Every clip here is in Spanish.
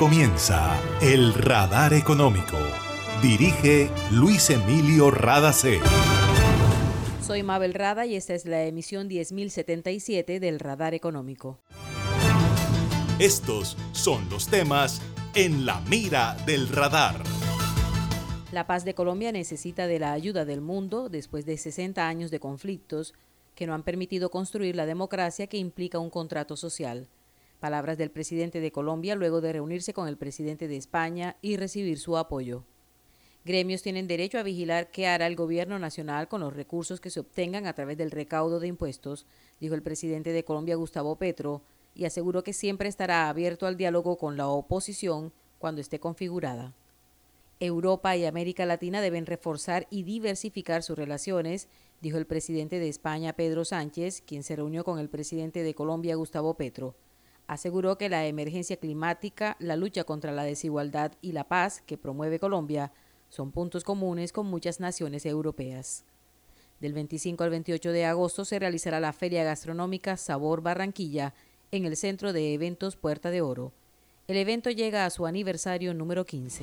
comienza El Radar Económico. Dirige Luis Emilio Radacé. Soy Mabel Rada y esta es la emisión 10077 del Radar Económico. Estos son los temas en la mira del radar. La paz de Colombia necesita de la ayuda del mundo después de 60 años de conflictos que no han permitido construir la democracia que implica un contrato social. Palabras del presidente de Colombia luego de reunirse con el presidente de España y recibir su apoyo. Gremios tienen derecho a vigilar qué hará el gobierno nacional con los recursos que se obtengan a través del recaudo de impuestos, dijo el presidente de Colombia Gustavo Petro, y aseguró que siempre estará abierto al diálogo con la oposición cuando esté configurada. Europa y América Latina deben reforzar y diversificar sus relaciones, dijo el presidente de España Pedro Sánchez, quien se reunió con el presidente de Colombia Gustavo Petro aseguró que la emergencia climática, la lucha contra la desigualdad y la paz que promueve Colombia son puntos comunes con muchas naciones europeas. Del 25 al 28 de agosto se realizará la Feria Gastronómica Sabor Barranquilla en el Centro de Eventos Puerta de Oro. El evento llega a su aniversario número 15.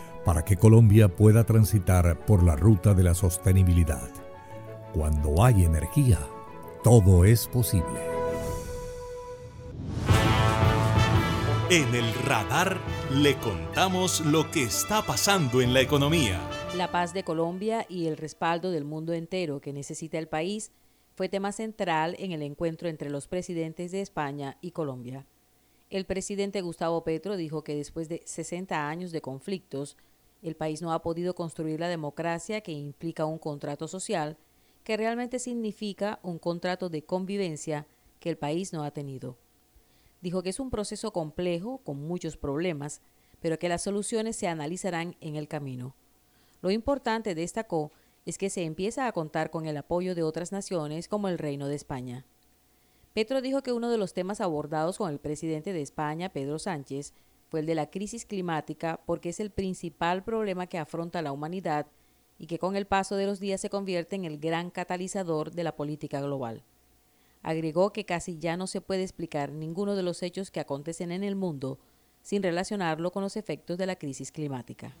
para que Colombia pueda transitar por la ruta de la sostenibilidad. Cuando hay energía, todo es posible. En el radar le contamos lo que está pasando en la economía. La paz de Colombia y el respaldo del mundo entero que necesita el país fue tema central en el encuentro entre los presidentes de España y Colombia. El presidente Gustavo Petro dijo que después de 60 años de conflictos, el país no ha podido construir la democracia que implica un contrato social que realmente significa un contrato de convivencia que el país no ha tenido. Dijo que es un proceso complejo, con muchos problemas, pero que las soluciones se analizarán en el camino. Lo importante, destacó, es que se empieza a contar con el apoyo de otras naciones como el Reino de España. Petro dijo que uno de los temas abordados con el presidente de España, Pedro Sánchez, fue el de la crisis climática porque es el principal problema que afronta la humanidad y que con el paso de los días se convierte en el gran catalizador de la política global. Agregó que casi ya no se puede explicar ninguno de los hechos que acontecen en el mundo sin relacionarlo con los efectos de la crisis climática.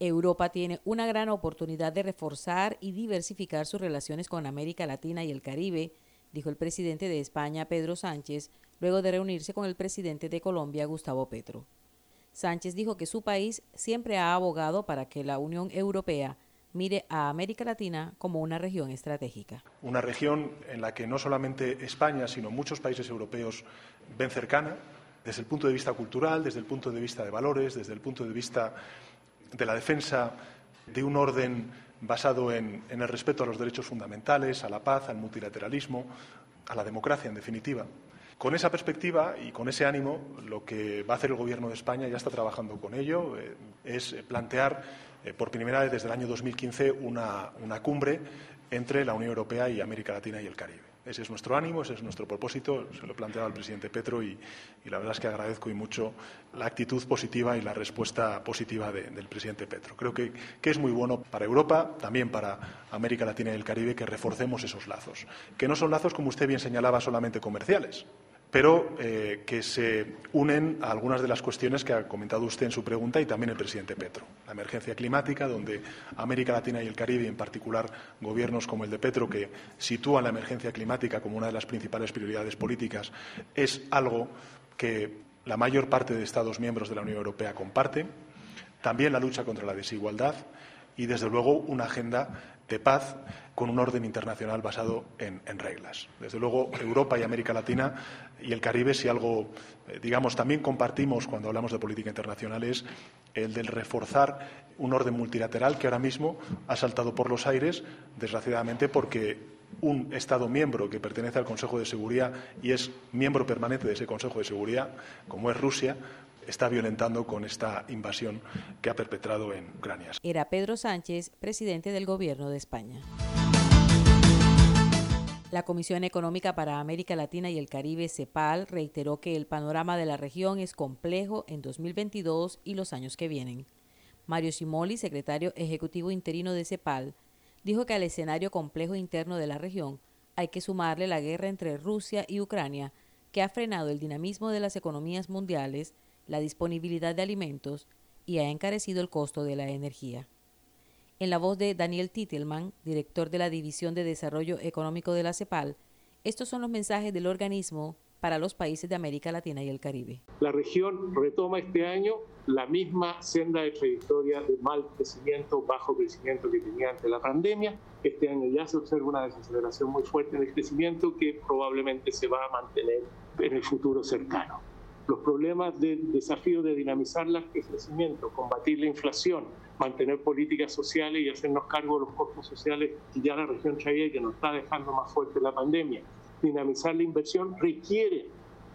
Europa tiene una gran oportunidad de reforzar y diversificar sus relaciones con América Latina y el Caribe, dijo el presidente de España, Pedro Sánchez, luego de reunirse con el presidente de Colombia, Gustavo Petro. Sánchez dijo que su país siempre ha abogado para que la Unión Europea mire a América Latina como una región estratégica. Una región en la que no solamente España, sino muchos países europeos ven cercana, desde el punto de vista cultural, desde el punto de vista de valores, desde el punto de vista de la defensa de un orden basado en, el respeto a los derechos fundamentales, a la paz, al multilateralismo, a la democracia, en definitiva. Con esa perspectiva y con ese ánimo, lo que va a hacer el Gobierno de España, ya está trabajando con ello, eh, es plantear eh, por primera vez desde el año 2015 una, una cumbre entre la Unión Europea y América Latina y el Caribe. Ese es nuestro ánimo, ese es nuestro propósito. Se lo he planteado al presidente Petro y, la verdad es que agradezco y mucho la actitud positiva y la respuesta positiva de, del presidente Petro. Creo que, que, es muy bueno para Europa, también para América Latina y el Caribe, que reforcemos esos lazos. Que no son lazos, como usted bien señalaba, solamente comerciales pero eh, que se unen a algunas de las cuestiones que ha comentado usted en su pregunta y también el presidente Petro. La emergencia climática, donde América Latina y el Caribe, y en particular gobiernos como el de Petro, que sitúan la emergencia climática como una de las principales prioridades políticas, es algo que la mayor parte de Estados miembros de la Unión Europea comparten. También la lucha contra la desigualdad y, desde luego, una agenda de paz con un orden internacional basado en, reglas. Desde luego, Europa y América Latina y el Caribe, si algo, eh, digamos, también compartimos cuando hablamos de política internacional, es el del reforzar un orden multilateral que ahora mismo ha saltado por los aires, desgraciadamente, porque un Estado miembro que pertenece al Consejo de Seguridad y es miembro permanente de ese Consejo de Seguridad, como es Rusia, está violentando con esta invasión que ha perpetrado en Ucrania. Era Pedro Sánchez, presidente del Gobierno de España. La Comisión Económica para América Latina y el Caribe, CEPAL, reiteró que el panorama de la región es complejo en 2022 y los años que vienen. Mario Simoli, secretario ejecutivo interino de CEPAL, dijo que al escenario complejo interno de la región hay que sumarle la guerra entre Rusia y Ucrania, que ha frenado el dinamismo de las economías mundiales la disponibilidad de alimentos y ha encarecido el costo de la energía. En la voz de Daniel Titelman, director de la División de Desarrollo Económico de la CEPAL, estos son los mensajes del organismo para los países de América Latina y el Caribe. La región retoma este año la misma senda de trayectoria de mal crecimiento, bajo crecimiento que tenía ante la pandemia. Este año ya se observa una desaceleración muy fuerte en el crecimiento que probablemente se va a mantener en el futuro cercano los problemas del desafío de dinamizar el crecimiento, combatir la inflación, mantener políticas sociales y hacernos cargo de los costos sociales que ya la región traía que nos está dejando más fuerte la pandemia. Dinamizar la inversión requiere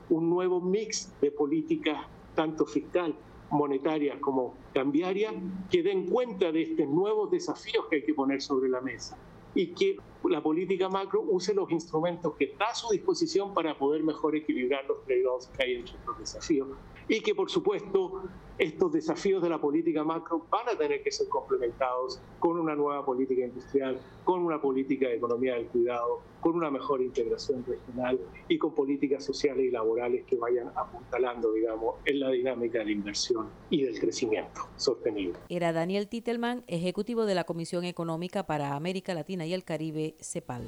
un nuevo mix de políticas, tanto fiscal, monetaria como cambiaria, que den cuenta de estos nuevos desafíos que hay que poner sobre la mesa y que la política macro use los instrumentos que está a su disposición para poder mejor equilibrar los trade-offs que hay entre estos desafíos y que por supuesto estos desafíos de la política macro van a tener que ser complementados con una nueva política industrial, con una política de economía del cuidado, con una mejor integración regional y con políticas sociales y laborales que vayan apuntalando, digamos, en la dinámica de la inversión y del crecimiento sostenible. Era Daniel Titelman, ejecutivo de la Comisión Económica para América Latina y el Caribe, CEPAL.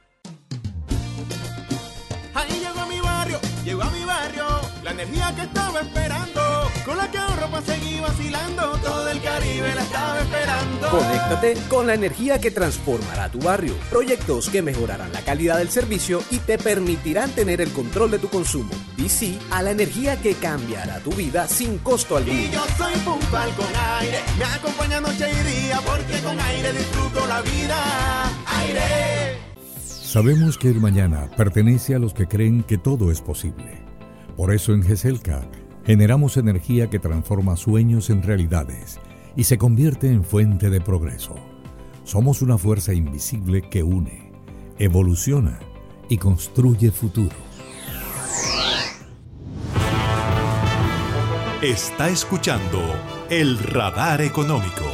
Que estaba esperando, con la que ahorro para seguir vacilando, todo el Caribe la estaba esperando. Conéctate con la energía que transformará tu barrio, proyectos que mejorarán la calidad del servicio y te permitirán tener el control de tu consumo. Y sí a la energía que cambiará tu vida sin costo alguno. Y yo soy puntual con aire, me acompaña noche y día, porque con aire disfruto la vida. Aire. Sabemos que el mañana pertenece a los que creen que todo es posible por eso en GESELCA generamos energía que transforma sueños en realidades y se convierte en fuente de progreso. Somos una fuerza invisible que une, evoluciona y construye futuro. Está escuchando el radar económico.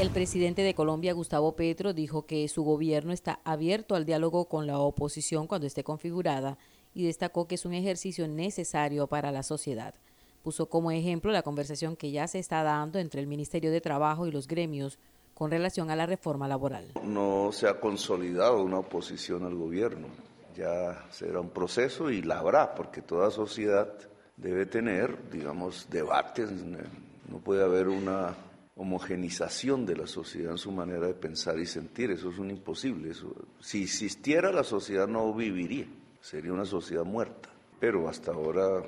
El presidente de Colombia, Gustavo Petro, dijo que su gobierno está abierto al diálogo con la oposición cuando esté configurada y destacó que es un ejercicio necesario para la sociedad. Puso como ejemplo la conversación que ya se está dando entre el Ministerio de Trabajo y los gremios con relación a la reforma laboral. No se ha consolidado una oposición al gobierno, ya será un proceso y la habrá, porque toda sociedad debe tener, digamos, debates, no puede haber una homogenización de la sociedad en su manera de pensar y sentir, eso es un imposible. si existiera la sociedad no viviría sería una sociedad muerta. Pero hasta ahora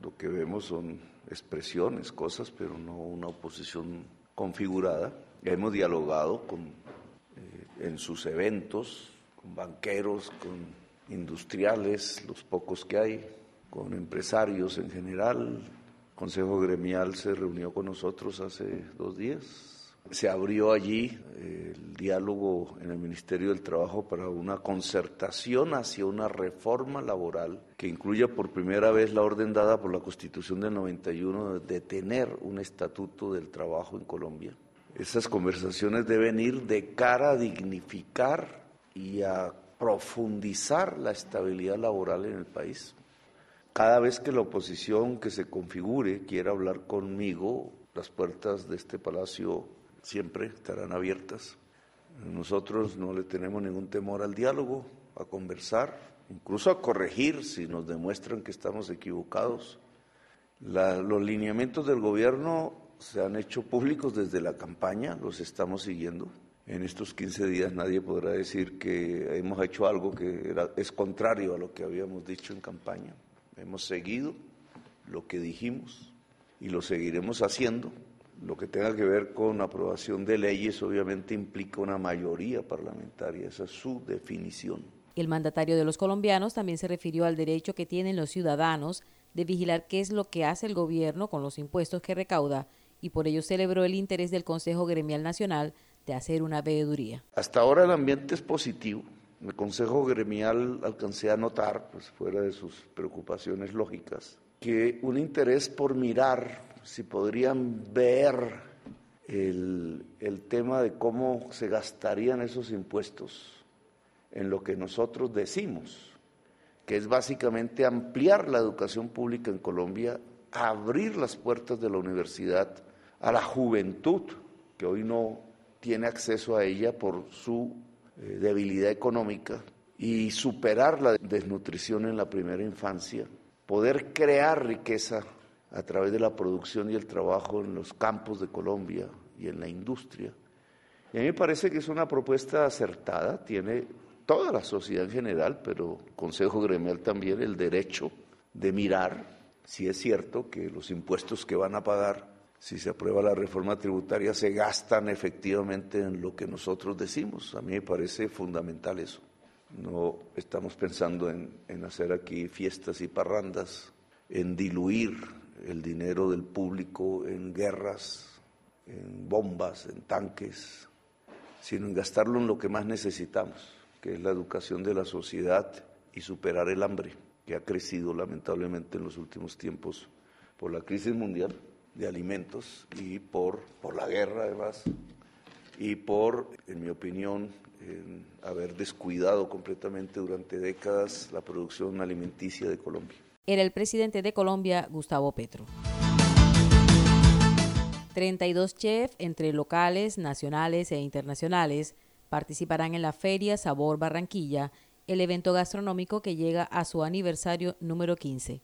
lo que vemos son expresiones, cosas, pero no una oposición configurada. Hemos dialogado con, eh, en sus eventos con banqueros, con industriales, los pocos que hay, con empresarios en general. El Consejo Gremial se reunió con nosotros hace dos días se abrió allí eh, el diálogo en el Ministerio del Trabajo para una concertación hacia una reforma laboral que incluya por primera vez la orden dada por la Constitución del 91 de tener un estatuto del trabajo en Colombia. Esas conversaciones deben ir de cara a dignificar y a profundizar la estabilidad laboral en el país. Cada vez que la oposición que se configure quiera hablar conmigo, las puertas de este palacio siempre estarán abiertas. Nosotros no le tenemos ningún temor al diálogo, a conversar, incluso a corregir si nos demuestran que estamos equivocados. los lineamientos del gobierno se han hecho públicos desde la campaña, los estamos siguiendo. En estos 15 días nadie podrá decir que hemos hecho algo que es contrario a lo que habíamos dicho en campaña. Hemos seguido lo que dijimos y lo seguiremos haciendo lo que tenga que ver con aprobación de leyes obviamente implica una mayoría parlamentaria, esa es su definición. El mandatario de los colombianos también se refirió al derecho que tienen los ciudadanos de vigilar qué es lo que hace el gobierno con los impuestos que recauda y por ello celebró el interés del Consejo Gremial Nacional de hacer una veeduría. Hasta ahora el ambiente es positivo. El Consejo Gremial alcancé a notar, pues fuera de sus preocupaciones lógicas, que un interés por mirar si podrían ver el, tema de cómo se gastarían esos impuestos en lo que nosotros decimos, que es básicamente ampliar la educación pública en Colombia, abrir las puertas de la universidad a la juventud, que hoy no tiene acceso a ella por su eh, debilidad económica, y superar la desnutrición en la primera infancia, poder crear riqueza a través de la producción y el trabajo en los campos de Colombia y en la industria. Y a mí me parece que es una propuesta acertada, tiene toda la sociedad en general, pero Consejo Gremial también el derecho de mirar si es cierto que los impuestos que van a pagar, si se aprueba la reforma tributaria, se gastan efectivamente en lo que nosotros decimos. A mí me parece fundamental eso. No estamos pensando en, en hacer aquí fiestas y parrandas, en diluir el dinero del público en guerras, en bombas, en tanques, sino en gastarlo en lo que más necesitamos, que es la educación de la sociedad y superar el hambre, que ha crecido lamentablemente en los últimos tiempos por la crisis mundial de alimentos y por, por la guerra además, y por, en mi opinión, haber descuidado completamente durante décadas la producción alimenticia de Colombia era el presidente de Colombia, Gustavo Petro. 32 chefs, entre locales, nacionales e internacionales, participarán en la Feria Sabor Barranquilla, el evento gastronómico que llega a su aniversario número 15.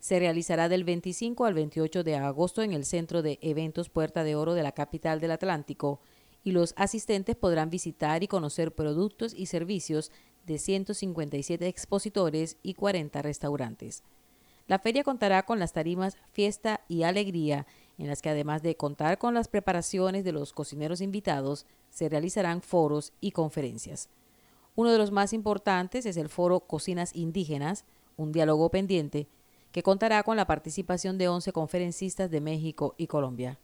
Se realizará del 25 al 28 de agosto en el Centro de Eventos Puerta de Oro de la capital del Atlántico y los asistentes podrán visitar y conocer productos y servicios de 157 expositores y 40 restaurantes. La feria contará con las tarimas Fiesta y Alegría, en las que además de contar con las preparaciones de los cocineros invitados, se realizarán foros y conferencias. Uno de los más importantes es el foro Cocinas Indígenas, un diálogo pendiente, que contará con la participación de 11 conferencistas de México y Colombia.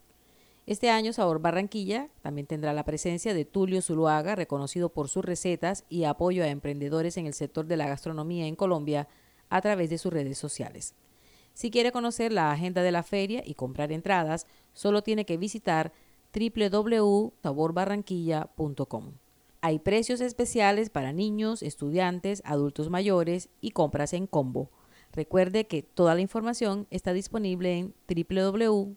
Este año Sabor Barranquilla también tendrá la presencia de Tulio Zuluaga, reconocido por sus recetas y apoyo a emprendedores en el sector de la gastronomía en Colombia a través de sus redes sociales. Si quiere conocer la agenda de la feria y comprar entradas, solo tiene que visitar www.saborbarranquilla.com. Hay precios especiales para niños, estudiantes, adultos mayores y compras en combo. Recuerde que toda la información está disponible en www